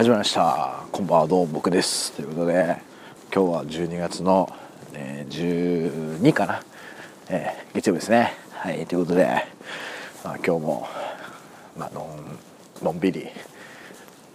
始まりました。こんばんはどうも僕です。ということで今日は12月の、えー、12かな、えー、月曜日ですね。はいということで、まあ、今日も、まあのんのんびり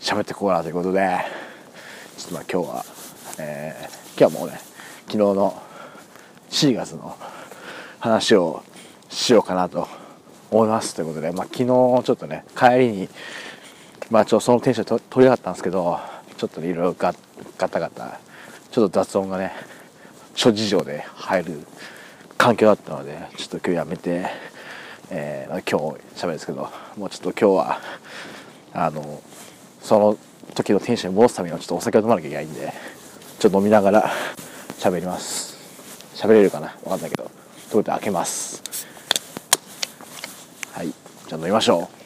喋っていこうかなということでちょっとまあ今日は、えー、今日はもうね昨日の4月の話をしようかなと思います。ということで、まあ、昨日ちょっとね帰りにまあちょっとそのテンションと取り上がったんですけどちょっといろいろガガタガタ。ちょっと雑音がね諸事情で入る環境だったのでちょっと今日やめて、えー、今日喋るんですけどもうちょっと今日はあのその時のテンションに戻すためにはちょっとお酒を飲まなきゃいけないんでちょっと飲みながら喋ります。喋れるかな？分かんないけど。ということで開けます。はい。じゃあ飲みましょう。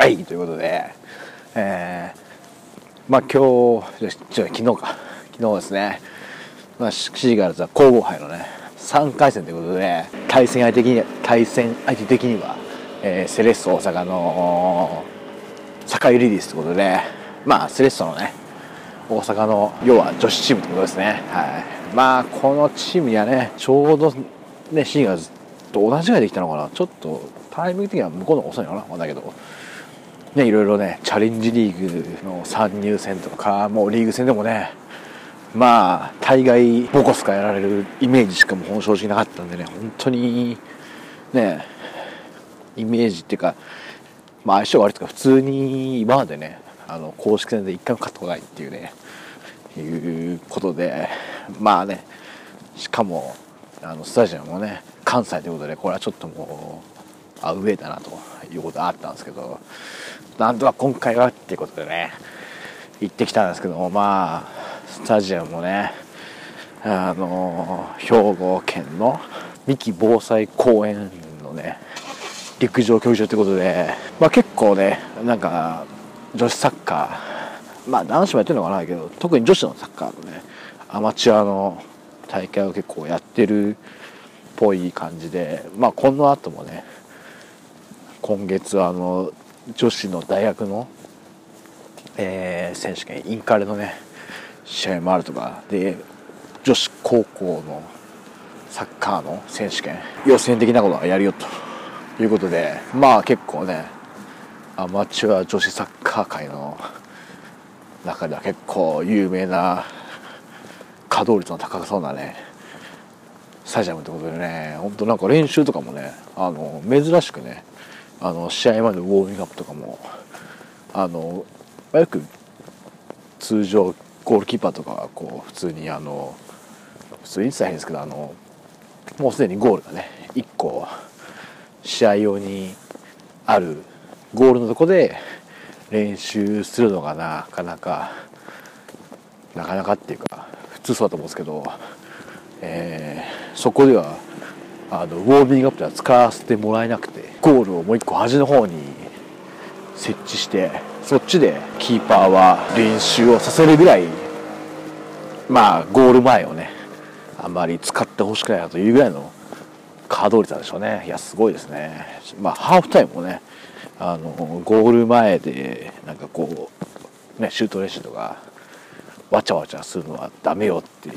はいということでえー、まあ今日じゃ昨日か。昨日ですね、まあ、シーガルズは皇后杯のね3回戦ということで対戦相手的に対戦相手的には、えー、セレッソ大阪の坂井リリースということでまあセレッソのね大阪の要は女子チームということですね。はい。まあこのチームにはねちょうどねシーガルズと同じぐらいできたのかな。ちょっとタイミング的には向こうの遅いのかな。だけど。ね、いろいろねチャレンジリーグの参入戦とかもうリーグ戦でもねまあ大概ボコスカやられるイメージしかもう正直なかったんでね本当にねイメージっていうか、まあ、相性悪いとか普通に今までねあの公式戦で一回も勝ったことないっていうねいうことでまあねしかもあのスタジアムもね関西ということでこれはちょっともうアウェーだなということがあったんですけどなんとか今回はっていうことでね行ってきたんですけどもまあスタジアムもねあの兵庫県の三木防災公園のね陸上競技場ということで、まあ、結構ねなんか女子サッカーまあ男子もやってるのかなけど特に女子のサッカーのねアマチュアの大会を結構やってるっぽい感じでまあこの後もね今月あの女子の大学の、えー、選手権インカレのね試合もあるとか。で女子高校のサッカーの選手権。予選的なことはやるよと。いうことで。まあ結構ねアマチュア女子サッカー界の中では結構有名な稼働率の高そうなねスタジアムってことでね。本当なんか練習とかもねあの珍しくねあの試合までウォーミングアップとかもあのよく通常ゴールキーパーとかはこう普通にあの普通に言ってたら変ですけどあのもうすでにゴールがね1個試合用にあるゴールのとこで練習するのがなかなかなかなかっていうか普通そうだと思うんですけど、えー、そこではあのウォーミングアップでは使わせてもらえなくてゴールをもう一個端の方に設置してそっちでキーパーは練習をさせるぐらいまあゴール前をねあんまり使ってほしくないなというぐらいの稼働率なんでしょうね。いやすごいですね。まあハーフタイムもねあのゴール前でなんかこうねシュート練習とかわちゃわちゃするのはダメよって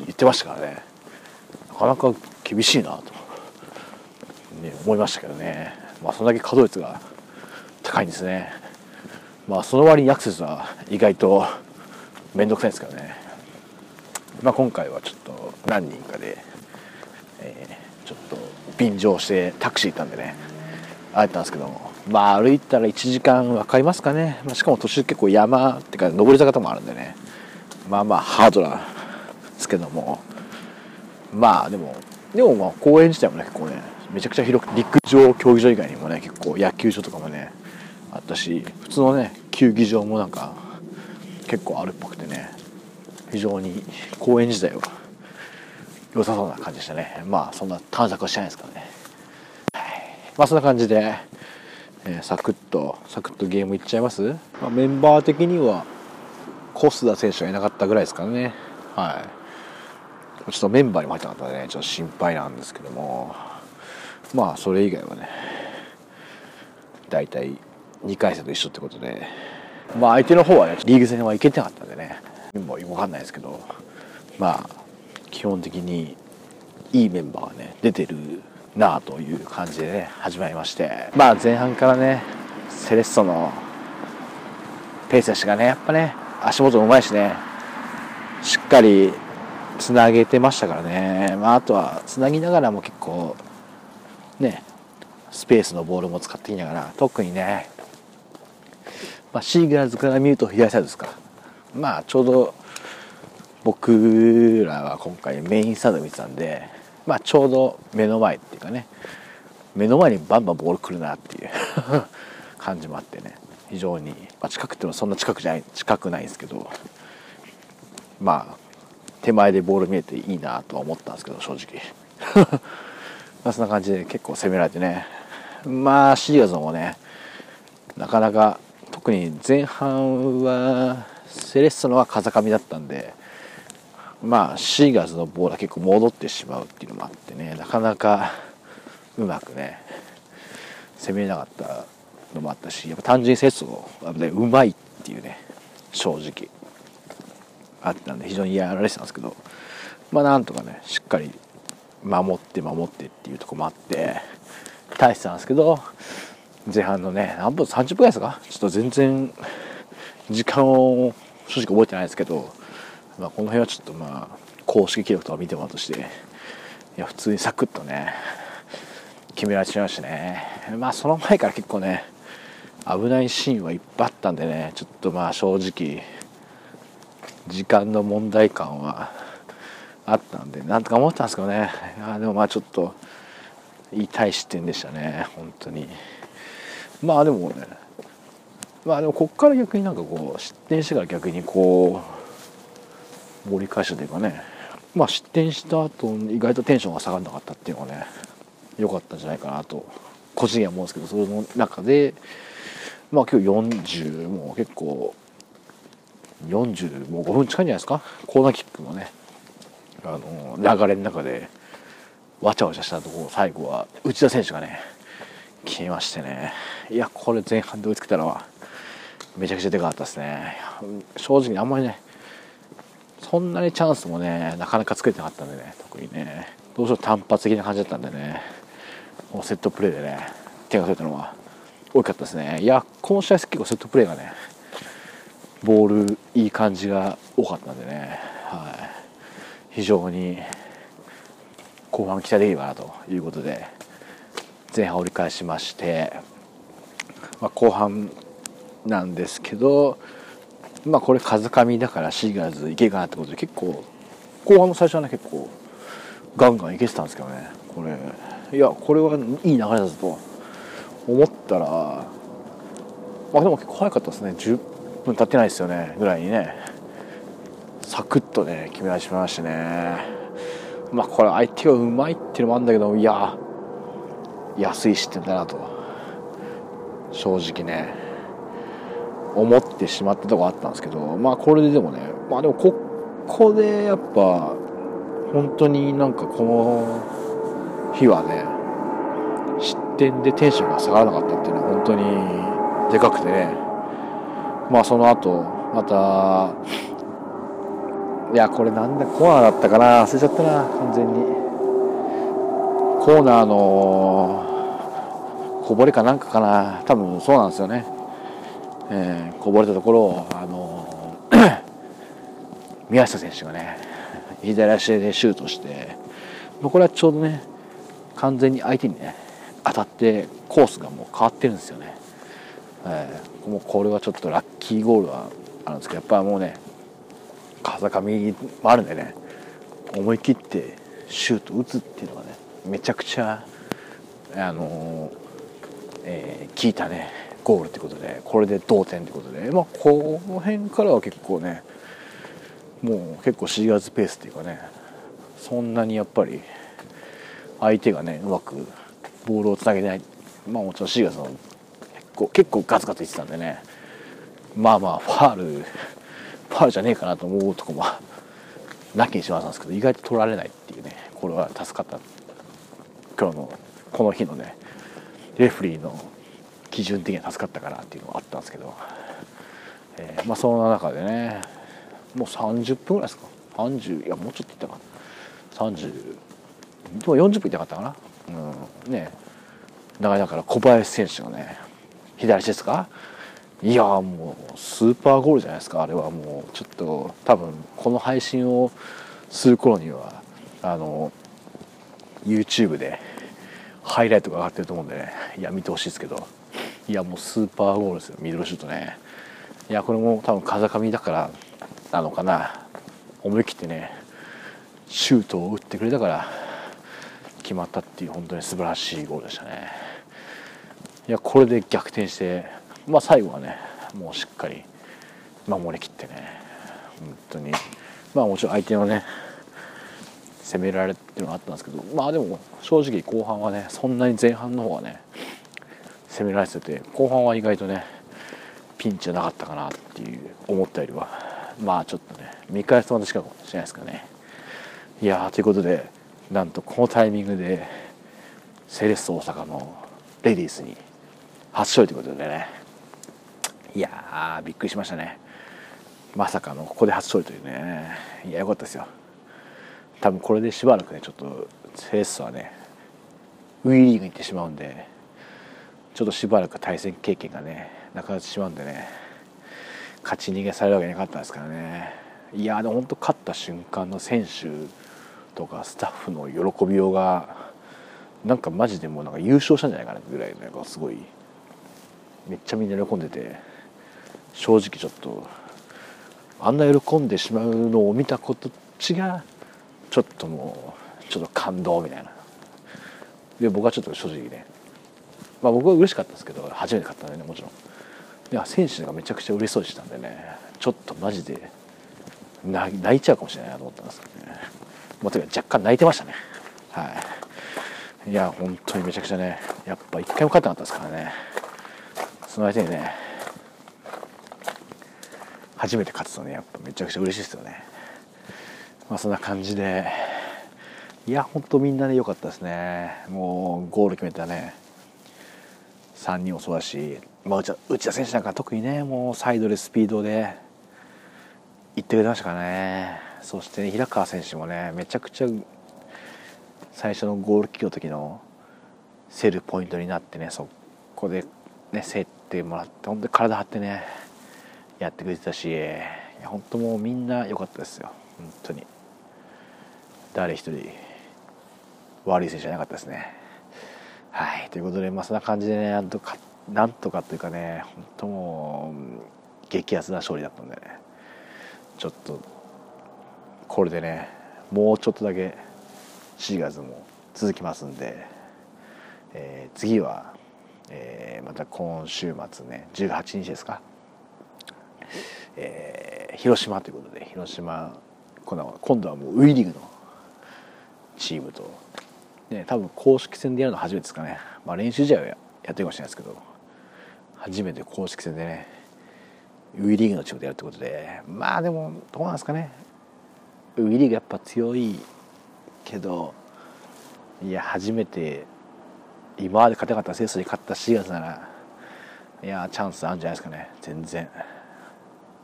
言ってましたからね。なかなか厳しいなと、ね、思いましたけどね。まあそんだけ稼働率が高いんですね。まあその割にアクセスは意外と面倒くさいんですけどね。まあ今回はちょっと何人かで、えー、ちょっと便乗してタクシー行ったんでね。会えたんですけども。まあ歩いたら1時間分かりますかね、まあ、しかも途中結構山ってか上り坂ともあるんでね。まあまあハードなんですけども。まあでもでもまあ公園自体もね結構ねめちゃくちゃ広く陸上競技場以外にもね結構野球場とかもねあったし普通のね球技場もなんか結構あるっぽくてね非常に公園自体は良さそうな感じでしたね。まあそんな探索はしてないですからね、まあそんな感じで、えー、サクッとサクッとゲームいっちゃいます、まあ、メンバー的には小須田選手がいなかったぐらいですからね。はい。ちょっとメンバーにも入ってなかったのでねちょっと心配なんですけども。まあそれ以外はね大体2回戦と一緒ってことで、まあ相手の方はね、リーグ戦は行けてなかったんでね、もうわかんないですけど、まあ、基本的にいいメンバーがね、出てるなあという感じでね、始まりまして、まあ前半からね、セレッソのペースがね、やっぱね、足元もうまいしね、しっかりつなげてましたからね、まあ、あとはつなぎながらも結構ねスペースのボールも使ってきながら特にね、まあ、シーグラーズから見ると左サイドですかまあちょうど僕らは今回メインスタンド見てたんで、まあ、ちょうど目の前っていうかね目の前にバンバンボール来るなっていう 感じもあってね。非常に、まあ、近くってもそんな近くじゃない近くないんですけどまあ手前でボール見えていいなとは思ったんですけど正直。まあそんな感じで結構攻められてね。まあシリアズもねなかなか特に前半はセレッソのは風上だったんでまあシーガーズのボールは結構戻ってしまうっていうのもあってねなかなかうまくね攻めれなかったのもあったしやっぱ単純にセッソが、うまいっていうね正直。あったんで非常にやられてたんですけどまあなんとかねしっかり守って守ってっていうとこもあって大してたんですけど前半のね何分30分ぐらいですか？ちょっと全然時間を正直覚えてないですけど、まあ、この辺はちょっとまあ公式記録とか見てもらうとしていや普通にサクッとね決められちゃいましたね。まあその前から結構ね危ないシーンはいっぱいあったんでねちょっとまあ正直時間の問題感はあったんでなんとか思ったんですけどね。あでもまあちょっと痛い失点でしたね。本当に。まあでもね。まあでもこっから逆になんかこう失点してから逆にこう盛り返したというかね。まあ失点した後意外とテンションが下がらなかったっていうのがね良かったんじゃないかなと個人には思うんですけどその中でまあ今日40もう結構40もう5分近いんじゃないですか？コーナーキックのね。あの流れの中でわちゃわちゃしたところ最後は内田選手がね決めましてね。いやこれ前半で追いつけたのはめちゃくちゃでかかったですね。正直あんまりねそんなにチャンスもねなかなか作れてなかったんでね特にね。どうしよう単発的な感じだったんでねもうセットプレーでね手が取れたのは大きかったですね。いやこの試合結構セットプレーがねボールいい感じが多かったんでね、はい、非常に後半期待できればなということで前半折り返しまして、まあ、後半なんですけど、まあ、これ風上だからシーガーズいけるかなってことで結構後半の最初はね結構ガンガンいけてたんですけどね。これいやこれはいい流れだぞと思ったらあでも結構早かったですね。分経ってないですよねぐらいにね。サクッとね決め出しましたね。まあこれ相手がうまいっていうのもあるんだけどいや安い失点だなと。正直ね。思ってしまったとこあったんですけどまあこれででもねまあでもここでやっぱ本当になんかこの日はね失点でテンションが下がらなかったっていうのは本当にでかくてね。まあその後またいやこれなんだコーナーだったかな忘れちゃったな完全に。コーナーのこぼれかなんかかな多分そうなんですよね、えー、こぼれたところをあの 宮下選手がね左足でシュートしてこれはちょうどね完全に相手にね当たってコースがもう変わってるんですよね、えーもうこれはちょっとラッキーゴールはあるんですけどやっぱもうね風上もあるんでね思い切ってシュート打つっていうのがねめちゃくちゃあのえー、効いたねゴールってことでこれで同点ってことでまあこの辺からは結構ねもう結構4月ペースっていうかねそんなにやっぱり相手がねうまくボールをつなげない。まあもちろん4月の構結構ガツガツいってたんでね。まあまあファールファールじゃねえかなと思うとこもなきにしまったんですけど意外と取られないっていうねこれは助かった。今日のこの日のねレフリーの基準的には助かったかなっていうのがあったんですけど、えー、まあその中でねもう30分ぐらいですか？30いやもうちょっといったかな。30でも40分いったかったかな。うんね。長いだから小林選手がね左手ですか？いやもうスーパーゴールじゃないですか。あれはもうちょっと多分この配信をする頃にはあの YouTube でハイライトが上がってると思うんでね。いや見てほしいですけど。いやもうスーパーゴールですよ。ミドルシュートね。いやこれも多分風上だからなのかな。思い切ってねシュートを打ってくれたから決まったっていう本当に素晴らしいゴールでしたね。いやこれで逆転してまあ最後はねもうしっかり守りきってね本当に。まあもちろん相手のね攻められってるのがあったんですけどまあでも正直後半はねそんなに前半の方はね攻められてて後半は意外とねピンチじゃなかったかなっていう思ったよりはまあちょっとね見返すとまた近くもしれないですかね。いやということでなんとこのタイミングでセレッソ大阪のレディースに初勝利ということでね。いやびっくりしましたね。まさかのここで初勝利というね。いやよかったですよ。多分これでしばらくねちょっとセレッソはねウィーリーグに行ってしまうんでちょっとしばらく対戦経験がねなくなってしまうんでね勝ち逃げされるわけなかったですからね。いやでも本当勝った瞬間の選手とかスタッフの喜びようがなんかマジでもうなんか優勝したんじゃないかなぐらいなんかすごいめっちゃみんな喜んでて正直ちょっとあんな喜んでしまうのを見たことちがちょっともうちょっと感動みたいな。で僕はちょっと正直ねまあ僕は嬉しかったですけど初めて勝ったんでねもちろん。いや選手がめちゃくちゃ嬉しそうでしたんでねちょっとマジで泣いちゃうかもしれないなと思ったんですけどね。もうとにかく若干泣いてましたね。はい。いや本当にめちゃくちゃねやっぱ一回も勝ってなかったですからね。その相手にね初めて勝つとねやっぱめちゃくちゃ嬉しいですよね。まあそんな感じでいや本当みんなね良かったですね。もうゴール決めたね3人もそうだし、まあ、内田選手なんか特にねもうサイドでスピードで行ってくれましたからね。そして、ね、平川選手もねめちゃくちゃ最初のゴールキックの時の競るポイントになってねそこでね競っってもらって本当に体張ってねやってくれてたし本当もうみんな良かったですよ。本当に。誰一人悪い選手じゃなかったですね。はい。ということでまあそんな感じでねなんとかなんとかというかね本当もう激アツな勝利だったんでね。ちょっとこれでねもうちょっとだけ4月も続きますんで、えー、次は、えー、また今週末ね18日ですか、えー、広島ということで広島今度はもうウィリーグのチームと、ね、多分公式戦でやるの初めてですかね、まあ、練習試合はやってるかもしれないですけど初めて公式戦でねウィリーグのチームでやるってことでまあでもどうなんですかね。ウィリーグやっぱ強いけどいや初めて今まで勝てなかったセスに勝った4月ならいやチャンスあるんじゃないですかね。全然。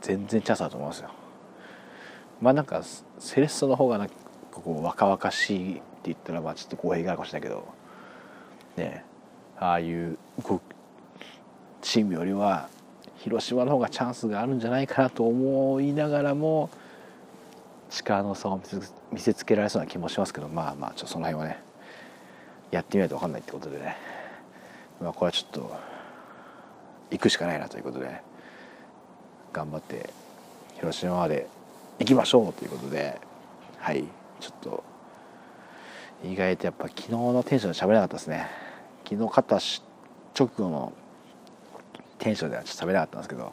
全然チャンスあると思いますよ。まあなんかセレッソの方がなんかこう若々しいって言ったらまあちょっと公平があるかもしれないけどねああいうチームよりは広島の方がチャンスがあるんじゃないかなと思いながらも力の差を見せつけられそうな気もしますけどまあまあちょっとその辺はね。やってみないと分かんないってことでね。まあこれはちょっと行くしかないなということで頑張って広島まで行きましょうということではい。ちょっと意外とやっぱ昨日のテンションで喋れなかったですね。昨日勝った直後のテンションではちょっと喋れなかったんですけど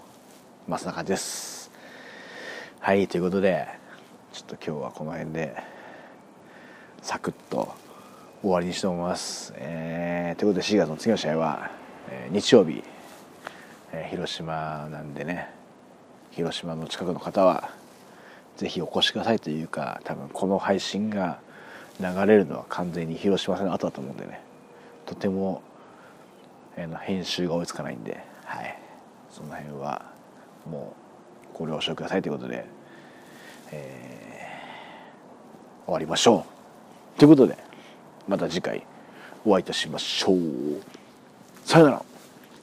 まあそんな感じです。はい。ということでちょっと今日はこの辺でサクッと終わりにしと思います、えー、ということで4月の次の試合は、えー、日曜日、えー、広島なんでね。広島の近くの方はぜひお越しくださいというか多分この配信が流れるのは完全に広島戦の後だと思うんでね。とても、えー、編集が追いつかないんで、はい、その辺はもうご了承くださいということで、えー、終わりましょう。ということでまた次回お会いいたしましょう。さよなら。